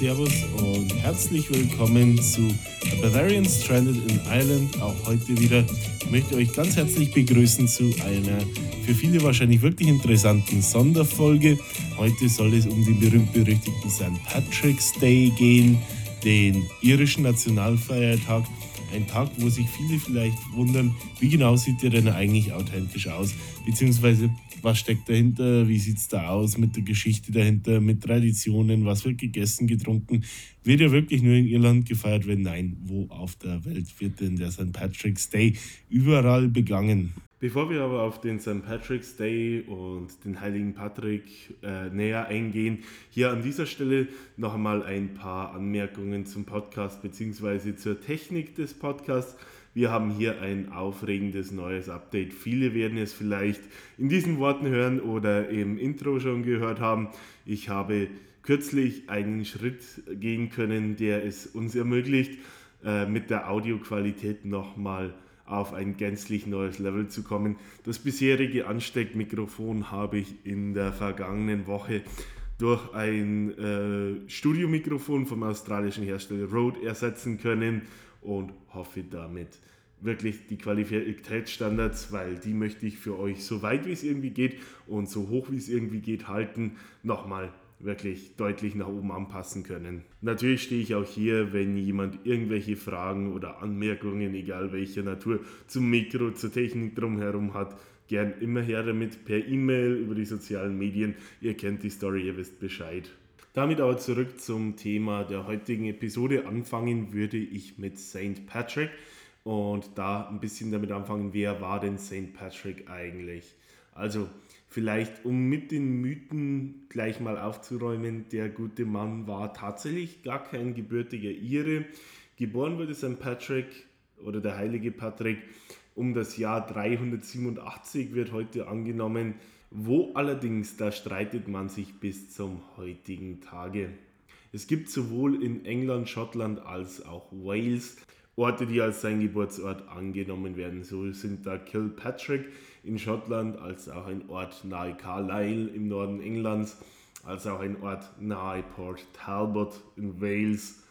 Servus und herzlich willkommen zu Bavarian Stranded in Ireland. Auch heute wieder ich möchte euch ganz herzlich begrüßen zu einer für viele wahrscheinlich wirklich interessanten Sonderfolge. Heute soll es um den berühmt-berüchtigten St. Patrick's Day gehen, den irischen Nationalfeiertag. Ein Tag, wo sich viele vielleicht wundern, wie genau sieht der denn eigentlich authentisch aus, beziehungsweise was steckt dahinter, wie sieht es da aus mit der Geschichte dahinter, mit Traditionen, was wird gegessen, getrunken. Wird ja wirklich nur in Irland gefeiert werden? Nein, wo auf der Welt wird denn der St. Patrick's Day überall begangen? Bevor wir aber auf den St. Patrick's Day und den heiligen Patrick äh, näher eingehen, hier an dieser Stelle noch einmal ein paar Anmerkungen zum Podcast bzw. zur Technik des Podcasts. Wir haben hier ein aufregendes neues Update. Viele werden es vielleicht in diesen Worten hören oder im Intro schon gehört haben. Ich habe kürzlich einen Schritt gehen können, der es uns ermöglicht, äh, mit der Audioqualität nochmal auf ein gänzlich neues Level zu kommen. Das bisherige Ansteckmikrofon habe ich in der vergangenen Woche durch ein äh, Studiomikrofon vom australischen Hersteller Rode ersetzen können und hoffe damit wirklich die Qualitätsstandards, weil die möchte ich für euch so weit wie es irgendwie geht und so hoch wie es irgendwie geht halten, nochmal wirklich deutlich nach oben anpassen können. Natürlich stehe ich auch hier, wenn jemand irgendwelche Fragen oder Anmerkungen, egal welcher Natur, zum Mikro, zur Technik drumherum hat, gern immer her damit per E-Mail über die sozialen Medien. Ihr kennt die Story, ihr wisst Bescheid. Damit aber zurück zum Thema der heutigen Episode. Anfangen würde ich mit St. Patrick und da ein bisschen damit anfangen, wer war denn St. Patrick eigentlich? Also vielleicht, um mit den Mythen gleich mal aufzuräumen, der gute Mann war tatsächlich gar kein gebürtiger Ire. Geboren wurde St. Patrick oder der heilige Patrick um das Jahr 387 wird heute angenommen wo allerdings, da streitet man sich bis zum heutigen Tage. Es gibt sowohl in England, Schottland als auch Wales Orte, die als sein Geburtsort angenommen werden. So sind da Kilpatrick in Schottland, als auch ein Ort nahe Carlisle im Norden Englands, als auch ein Ort nahe Port Talbot in Wales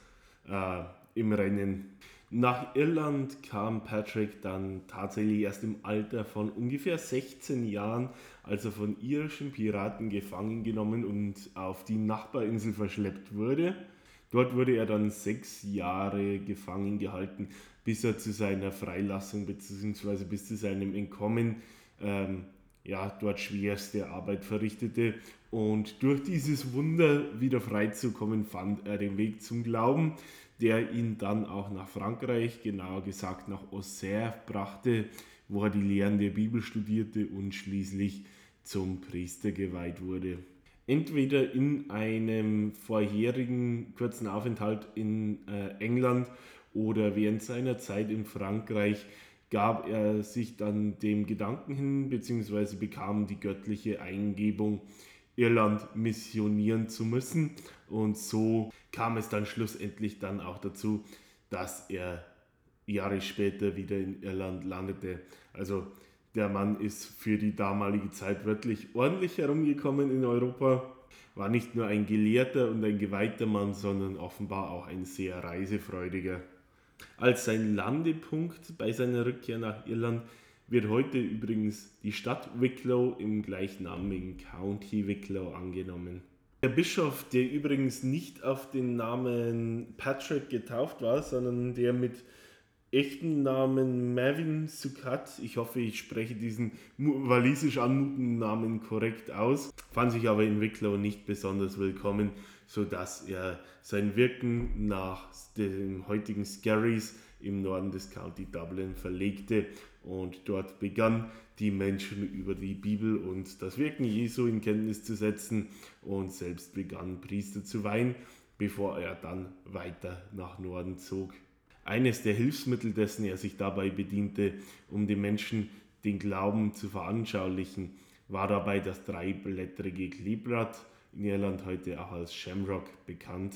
äh, im Rennen. Nach Irland kam Patrick dann tatsächlich erst im Alter von ungefähr 16 Jahren, als er von irischen Piraten gefangen genommen und auf die Nachbarinsel verschleppt wurde. Dort wurde er dann sechs Jahre gefangen gehalten, bis er zu seiner Freilassung bzw. bis zu seinem Entkommen ähm, ja, dort schwerste Arbeit verrichtete. Und durch dieses Wunder wieder freizukommen, fand er den Weg zum Glauben der ihn dann auch nach Frankreich, genauer gesagt nach Auxerre, brachte, wo er die Lehren der Bibel studierte und schließlich zum Priester geweiht wurde. Entweder in einem vorherigen kurzen Aufenthalt in äh, England oder während seiner Zeit in Frankreich gab er sich dann dem Gedanken hin, beziehungsweise bekam die göttliche Eingebung, Irland missionieren zu müssen. Und so kam es dann schlussendlich dann auch dazu, dass er Jahre später wieder in Irland landete. Also der Mann ist für die damalige Zeit wirklich ordentlich herumgekommen in Europa, war nicht nur ein gelehrter und ein geweihter Mann, sondern offenbar auch ein sehr reisefreudiger. Als sein Landepunkt bei seiner Rückkehr nach Irland wird heute übrigens die Stadt Wicklow im gleichnamigen County Wicklow angenommen. Der Bischof, der übrigens nicht auf den Namen Patrick getauft war, sondern der mit echten Namen Mavin Sukat, ich hoffe, ich spreche diesen walisisch anmutenden Namen korrekt aus, fand sich aber in Wicklow nicht besonders willkommen, sodass er sein Wirken nach dem heutigen Scarries im Norden des County Dublin verlegte und dort begann die Menschen über die Bibel und das Wirken Jesu in Kenntnis zu setzen und selbst begann Priester zu weihen, bevor er dann weiter nach Norden zog. Eines der Hilfsmittel, dessen er sich dabei bediente, um den Menschen den Glauben zu veranschaulichen, war dabei das dreiblättrige Kleeblatt, in Irland heute auch als Shamrock bekannt.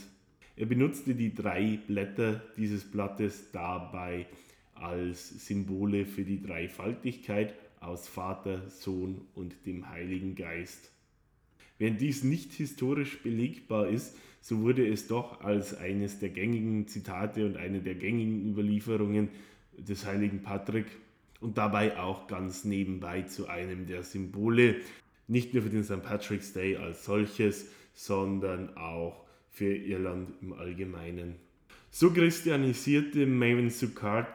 Er benutzte die drei Blätter dieses Blattes dabei als Symbole für die Dreifaltigkeit aus Vater, Sohn und dem Heiligen Geist. Während dies nicht historisch belegbar ist, so wurde es doch als eines der gängigen Zitate und eine der gängigen Überlieferungen des heiligen Patrick und dabei auch ganz nebenbei zu einem der Symbole, nicht nur für den St. Patrick's Day als solches, sondern auch für Irland im Allgemeinen. So christianisierte Maven Sukkot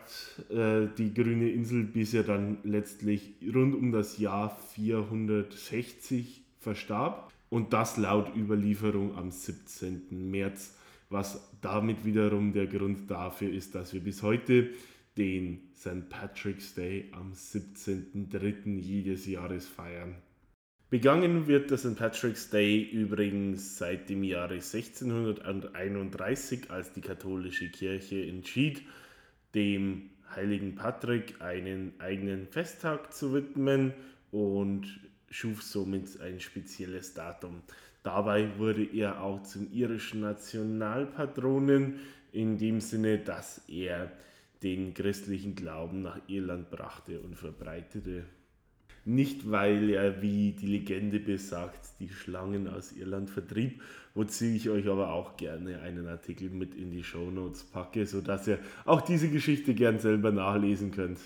äh, die grüne Insel, bis er dann letztlich rund um das Jahr 460 verstarb. Und das laut Überlieferung am 17. März, was damit wiederum der Grund dafür ist, dass wir bis heute den St. Patrick's Day am 17.03. jedes Jahres feiern. Begangen wird der St. Patrick's Day übrigens seit dem Jahre 1631, als die katholische Kirche entschied, dem heiligen Patrick einen eigenen Festtag zu widmen und schuf somit ein spezielles Datum. Dabei wurde er auch zum irischen Nationalpatronen in dem Sinne, dass er den christlichen Glauben nach Irland brachte und verbreitete. Nicht, weil er, wie die Legende besagt, die Schlangen aus Irland vertrieb, wozu ich euch aber auch gerne einen Artikel mit in die Show Notes packe, sodass ihr auch diese Geschichte gern selber nachlesen könnt.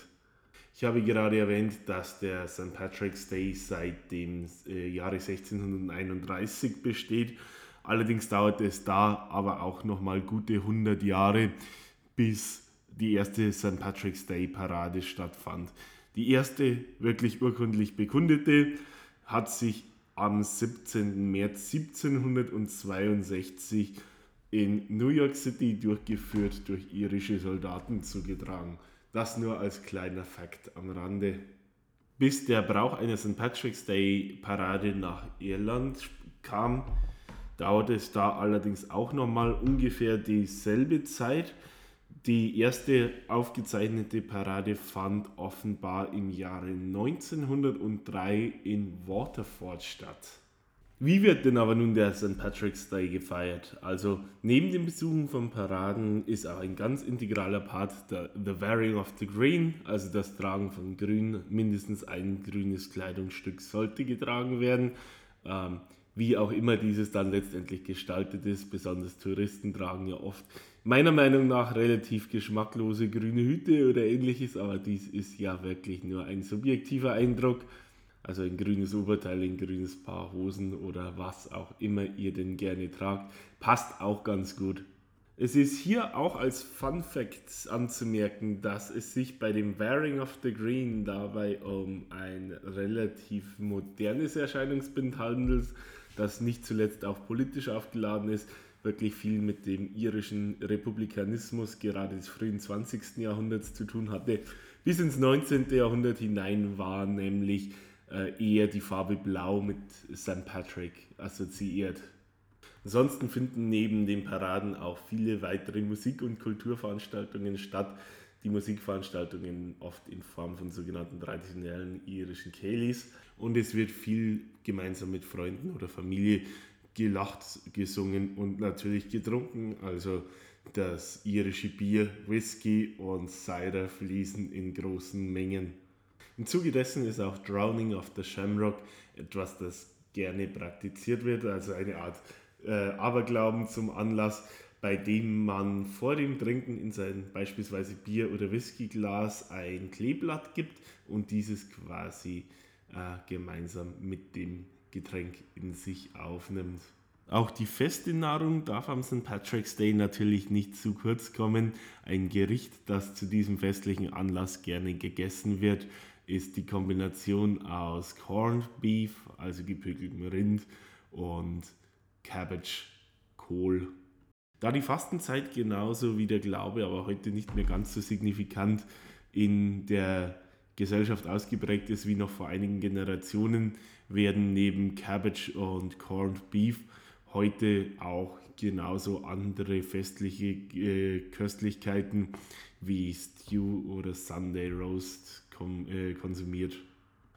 Ich habe gerade erwähnt, dass der St. Patrick's Day seit dem äh, Jahre 1631 besteht. Allerdings dauert es da aber auch nochmal gute 100 Jahre, bis die erste St. Patrick's Day Parade stattfand. Die erste wirklich urkundlich bekundete hat sich am 17. März 1762 in New York City durchgeführt durch irische Soldaten zugetragen. Das nur als kleiner Fakt am Rande. Bis der Brauch einer St. Patrick's Day Parade nach Irland kam, dauerte es da allerdings auch nochmal ungefähr dieselbe Zeit. Die erste aufgezeichnete Parade fand offenbar im Jahre 1903 in Waterford statt. Wie wird denn aber nun der St. Patrick's Day gefeiert? Also neben dem Besuchen von Paraden ist auch ein ganz integraler Part der The Wearing of the Green, also das Tragen von Grün. Mindestens ein grünes Kleidungsstück sollte getragen werden. Ähm, wie auch immer dieses dann letztendlich gestaltet ist. Besonders Touristen tragen ja oft meiner Meinung nach relativ geschmacklose grüne Hüte oder ähnliches, aber dies ist ja wirklich nur ein subjektiver Eindruck. Also ein grünes Oberteil, ein grünes Paar Hosen oder was auch immer ihr denn gerne tragt, passt auch ganz gut. Es ist hier auch als Fun Fact anzumerken, dass es sich bei dem Wearing of the Green dabei um ein relativ modernes Erscheinungsbild handelt, das nicht zuletzt auch politisch aufgeladen ist, wirklich viel mit dem irischen Republikanismus gerade des frühen 20. Jahrhunderts zu tun hatte. Bis ins 19. Jahrhundert hinein war nämlich eher die Farbe Blau mit St. Patrick assoziiert. Ansonsten finden neben den Paraden auch viele weitere Musik- und Kulturveranstaltungen statt. Die Musikveranstaltungen oft in Form von sogenannten traditionellen irischen Keilis. Und es wird viel gemeinsam mit Freunden oder Familie gelacht, gesungen und natürlich getrunken. Also das irische Bier, Whisky und Cider fließen in großen Mengen. Im Zuge dessen ist auch Drowning of the Shamrock etwas, das gerne praktiziert wird, also eine Art äh, Aberglauben zum Anlass, bei dem man vor dem Trinken in sein beispielsweise Bier- oder Whiskyglas ein Kleeblatt gibt und dieses quasi äh, gemeinsam mit dem Getränk in sich aufnimmt. Auch die feste Nahrung darf am St. Patrick's Day natürlich nicht zu kurz kommen. Ein Gericht, das zu diesem festlichen Anlass gerne gegessen wird, ist die Kombination aus Corned Beef, also gepökeltem Rind, und Cabbage, Kohl. Da die Fastenzeit genauso wie der Glaube, aber heute nicht mehr ganz so signifikant in der Gesellschaft ausgeprägt ist wie noch vor einigen Generationen, werden neben Cabbage und Corned Beef heute auch genauso andere festliche äh, Köstlichkeiten wie Stew oder Sunday Roast äh, konsumiert.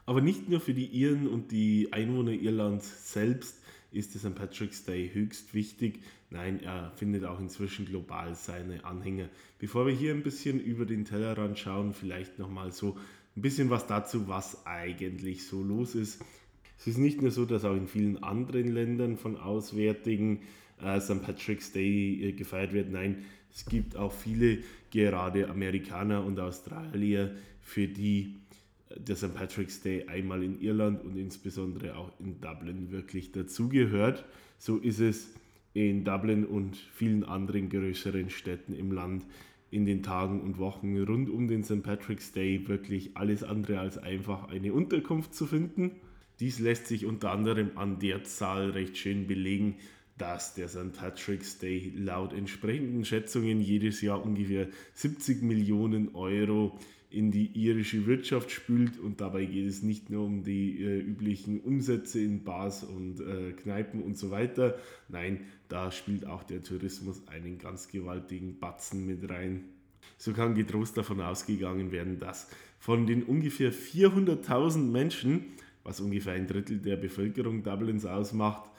Aber nicht nur für die Iren und die Einwohner Irlands selbst ist der St. Patrick's Day höchst wichtig. Nein, er findet auch inzwischen global seine Anhänger. Bevor wir hier ein bisschen über den Tellerrand schauen, vielleicht nochmal so ein bisschen was dazu, was eigentlich so los ist. Es ist nicht nur so, dass auch in vielen anderen Ländern von Auswärtigen äh, St. Patrick's Day äh, gefeiert wird. Nein, es gibt auch viele, gerade Amerikaner und Australier, für die äh, der St. Patrick's Day einmal in Irland und insbesondere auch in Dublin wirklich dazugehört. So ist es in Dublin und vielen anderen größeren Städten im Land in den Tagen und Wochen rund um den St. Patrick's Day wirklich alles andere als einfach eine Unterkunft zu finden. Dies lässt sich unter anderem an der Zahl recht schön belegen, dass der St. Patrick's Day laut entsprechenden Schätzungen jedes Jahr ungefähr 70 Millionen Euro in die irische Wirtschaft spült und dabei geht es nicht nur um die äh, üblichen Umsätze in Bars und äh, Kneipen und so weiter. Nein, da spielt auch der Tourismus einen ganz gewaltigen Batzen mit rein. So kann getrost davon ausgegangen werden, dass von den ungefähr 400.000 Menschen, was ungefähr ein Drittel der Bevölkerung Dublins ausmacht,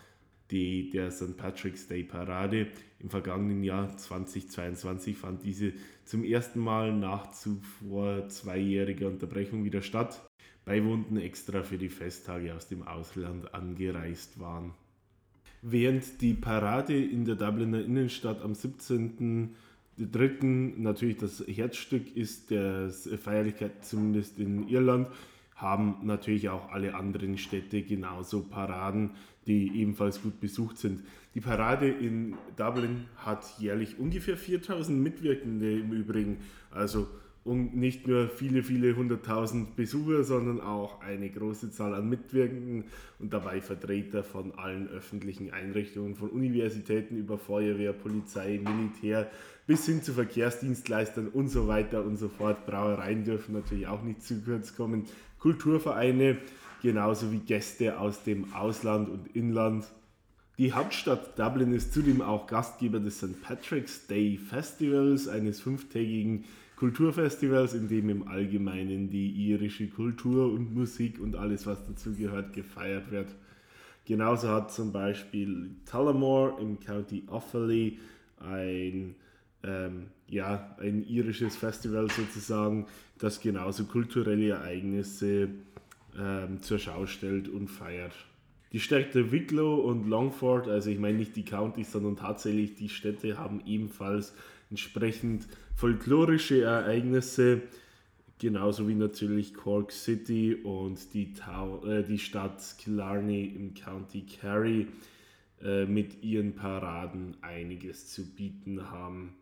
die, der St. Patrick's Day Parade im vergangenen Jahr 2022 fand diese zum ersten Mal nach zuvor zweijähriger Unterbrechung wieder statt. Beiwohnten extra für die Festtage aus dem Ausland angereist waren. Während die Parade in der Dubliner Innenstadt am 17.03. natürlich das Herzstück ist der Feierlichkeit, zumindest in Irland, haben natürlich auch alle anderen Städte genauso Paraden, die ebenfalls gut besucht sind. Die Parade in Dublin hat jährlich ungefähr 4000 Mitwirkende im Übrigen. Also nicht nur viele, viele hunderttausend Besucher, sondern auch eine große Zahl an Mitwirkenden und dabei Vertreter von allen öffentlichen Einrichtungen, von Universitäten über Feuerwehr, Polizei, Militär bis hin zu Verkehrsdienstleistern und so weiter und so fort. Brauereien dürfen natürlich auch nicht zu kurz kommen. Kulturvereine, genauso wie Gäste aus dem Ausland und Inland. Die Hauptstadt Dublin ist zudem auch Gastgeber des St. Patrick's Day Festivals, eines fünftägigen Kulturfestivals, in dem im Allgemeinen die irische Kultur und Musik und alles, was dazu gehört, gefeiert wird. Genauso hat zum Beispiel Tullamore im County Offaly ein, ähm, ja, ein irisches Festival sozusagen, das genauso kulturelle Ereignisse ähm, zur Schau stellt und feiert. Die Städte Wicklow und Longford, also ich meine nicht die Countys, sondern tatsächlich die Städte haben ebenfalls entsprechend folklorische Ereignisse, genauso wie natürlich Cork City und die, Town, äh, die Stadt Killarney im County Kerry äh, mit ihren Paraden einiges zu bieten haben.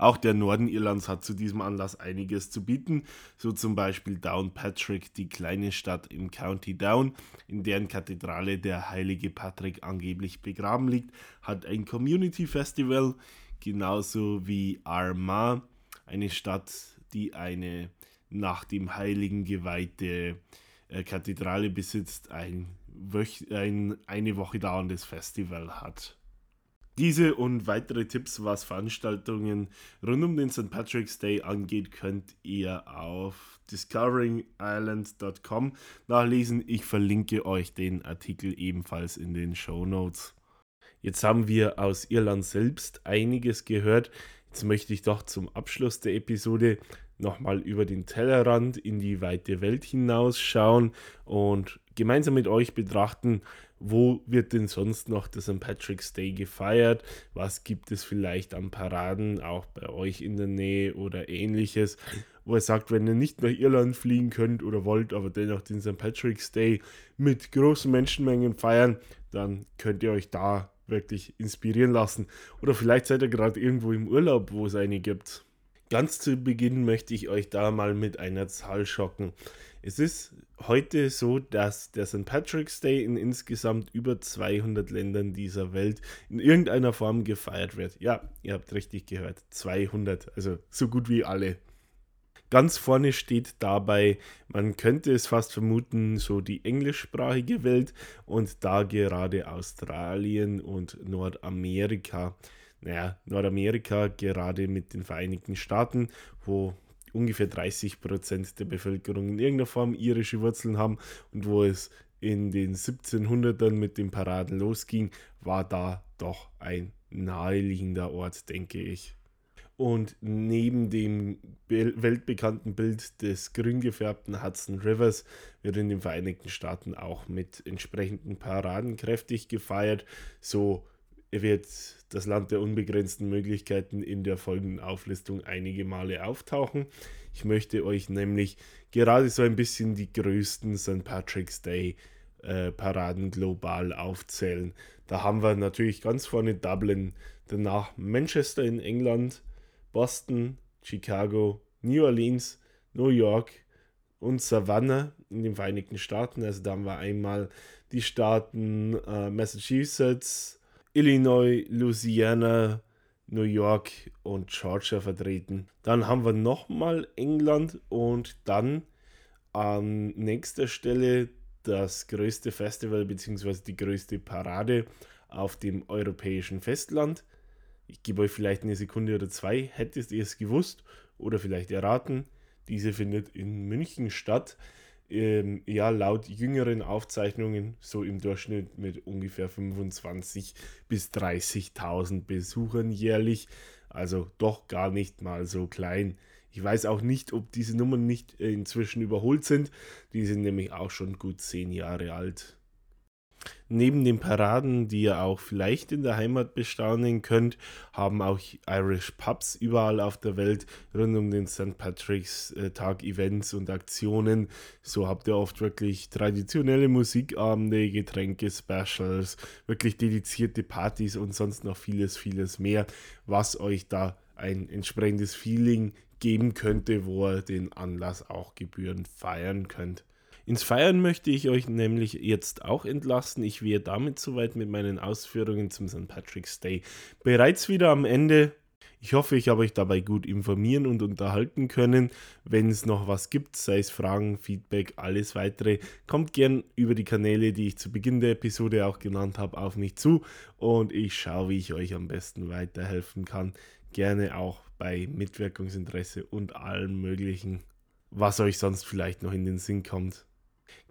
Auch der Norden Irlands hat zu diesem Anlass einiges zu bieten, so zum Beispiel Downpatrick, die kleine Stadt im County Down, in deren Kathedrale der heilige Patrick angeblich begraben liegt, hat ein Community Festival genauso wie Armagh, eine Stadt, die eine nach dem Heiligen geweihte äh, Kathedrale besitzt, ein, ein eine Woche dauerndes Festival hat. Diese und weitere Tipps, was Veranstaltungen rund um den St. Patrick's Day angeht, könnt ihr auf discoveringisland.com nachlesen. Ich verlinke euch den Artikel ebenfalls in den Show Notes. Jetzt haben wir aus Irland selbst einiges gehört. Jetzt möchte ich doch zum Abschluss der Episode nochmal über den Tellerrand in die weite Welt hinausschauen und gemeinsam mit euch betrachten, wo wird denn sonst noch der St. Patrick's Day gefeiert? Was gibt es vielleicht an Paraden, auch bei euch in der Nähe oder ähnliches? Wo er sagt, wenn ihr nicht nach Irland fliegen könnt oder wollt, aber dennoch den St. Patrick's Day mit großen Menschenmengen feiern, dann könnt ihr euch da wirklich inspirieren lassen. Oder vielleicht seid ihr gerade irgendwo im Urlaub, wo es eine gibt. Ganz zu Beginn möchte ich euch da mal mit einer Zahl schocken. Es ist heute so, dass der St. Patrick's Day in insgesamt über 200 Ländern dieser Welt in irgendeiner Form gefeiert wird. Ja, ihr habt richtig gehört, 200, also so gut wie alle. Ganz vorne steht dabei, man könnte es fast vermuten, so die englischsprachige Welt und da gerade Australien und Nordamerika. Naja, Nordamerika gerade mit den Vereinigten Staaten, wo ungefähr 30 Prozent der Bevölkerung in irgendeiner Form irische Wurzeln haben und wo es in den 1700ern mit den Paraden losging, war da doch ein naheliegender Ort, denke ich. Und neben dem weltbekannten Bild des grün gefärbten Hudson Rivers wird in den Vereinigten Staaten auch mit entsprechenden Paraden kräftig gefeiert. So wird das Land der unbegrenzten Möglichkeiten in der folgenden Auflistung einige Male auftauchen. Ich möchte euch nämlich gerade so ein bisschen die größten St. Patrick's Day äh, Paraden global aufzählen. Da haben wir natürlich ganz vorne Dublin, danach Manchester in England, Boston, Chicago, New Orleans, New York und Savannah in den Vereinigten Staaten. Also da haben wir einmal die Staaten äh, Massachusetts, Illinois, Louisiana, New York und Georgia vertreten. Dann haben wir nochmal England und dann an nächster Stelle das größte Festival bzw. die größte Parade auf dem europäischen Festland. Ich gebe euch vielleicht eine Sekunde oder zwei. Hättet ihr es gewusst oder vielleicht erraten? Diese findet in München statt. Ähm, ja, laut jüngeren Aufzeichnungen so im Durchschnitt mit ungefähr 25.000 bis 30.000 Besuchern jährlich. Also doch gar nicht mal so klein. Ich weiß auch nicht, ob diese Nummern nicht inzwischen überholt sind. Die sind nämlich auch schon gut zehn Jahre alt. Neben den Paraden, die ihr auch vielleicht in der Heimat bestaunen könnt, haben auch Irish Pubs überall auf der Welt rund um den St. Patrick's äh, Tag Events und Aktionen. So habt ihr oft wirklich traditionelle Musikabende, Getränke, Specials, wirklich dedizierte Partys und sonst noch vieles, vieles mehr, was euch da ein entsprechendes Feeling geben könnte, wo ihr den Anlass auch gebührend feiern könnt. Ins Feiern möchte ich euch nämlich jetzt auch entlassen. Ich wäre damit soweit mit meinen Ausführungen zum St. Patrick's Day bereits wieder am Ende. Ich hoffe, ich habe euch dabei gut informieren und unterhalten können. Wenn es noch was gibt, sei es Fragen, Feedback, alles weitere, kommt gern über die Kanäle, die ich zu Beginn der Episode auch genannt habe, auf mich zu und ich schaue, wie ich euch am besten weiterhelfen kann. Gerne auch bei Mitwirkungsinteresse und allem Möglichen, was euch sonst vielleicht noch in den Sinn kommt.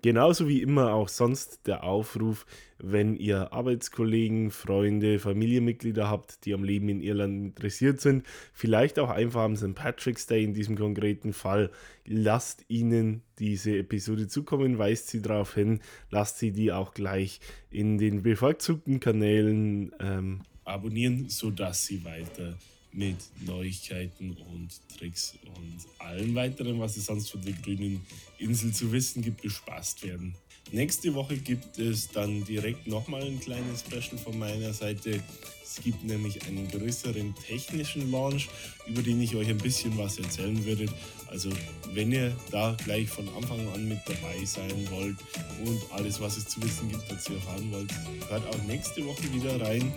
Genauso wie immer auch sonst der Aufruf, wenn ihr Arbeitskollegen, Freunde, Familienmitglieder habt, die am Leben in Irland interessiert sind, vielleicht auch einfach am St. Patrick's Day in diesem konkreten Fall, lasst ihnen diese Episode zukommen, weist sie darauf hin, lasst sie die auch gleich in den bevorzugten Kanälen ähm, abonnieren, sodass sie weiter mit Neuigkeiten und Tricks und allem weiteren, was es sonst von der grünen Insel zu wissen gibt, bespaßt werden. Nächste Woche gibt es dann direkt nochmal ein kleines Special von meiner Seite. Es gibt nämlich einen größeren technischen Launch, über den ich euch ein bisschen was erzählen würde. Also wenn ihr da gleich von Anfang an mit dabei sein wollt und alles, was es zu wissen gibt, dazu erfahren wollt, hört auch nächste Woche wieder rein.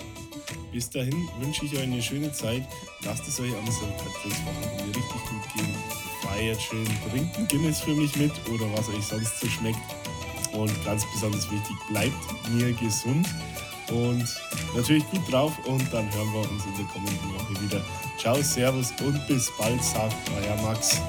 Bis dahin wünsche ich euch eine schöne Zeit. Lasst es euch am St. Patrick's Wochenende richtig gut gehen. Feiert schön, trinkt ein Guinness für mich mit oder was euch sonst so schmeckt. Und ganz besonders wichtig, bleibt mir gesund und natürlich gut drauf. Und dann hören wir uns in der kommenden Woche wieder. Ciao, Servus und bis bald, sagt euer Max.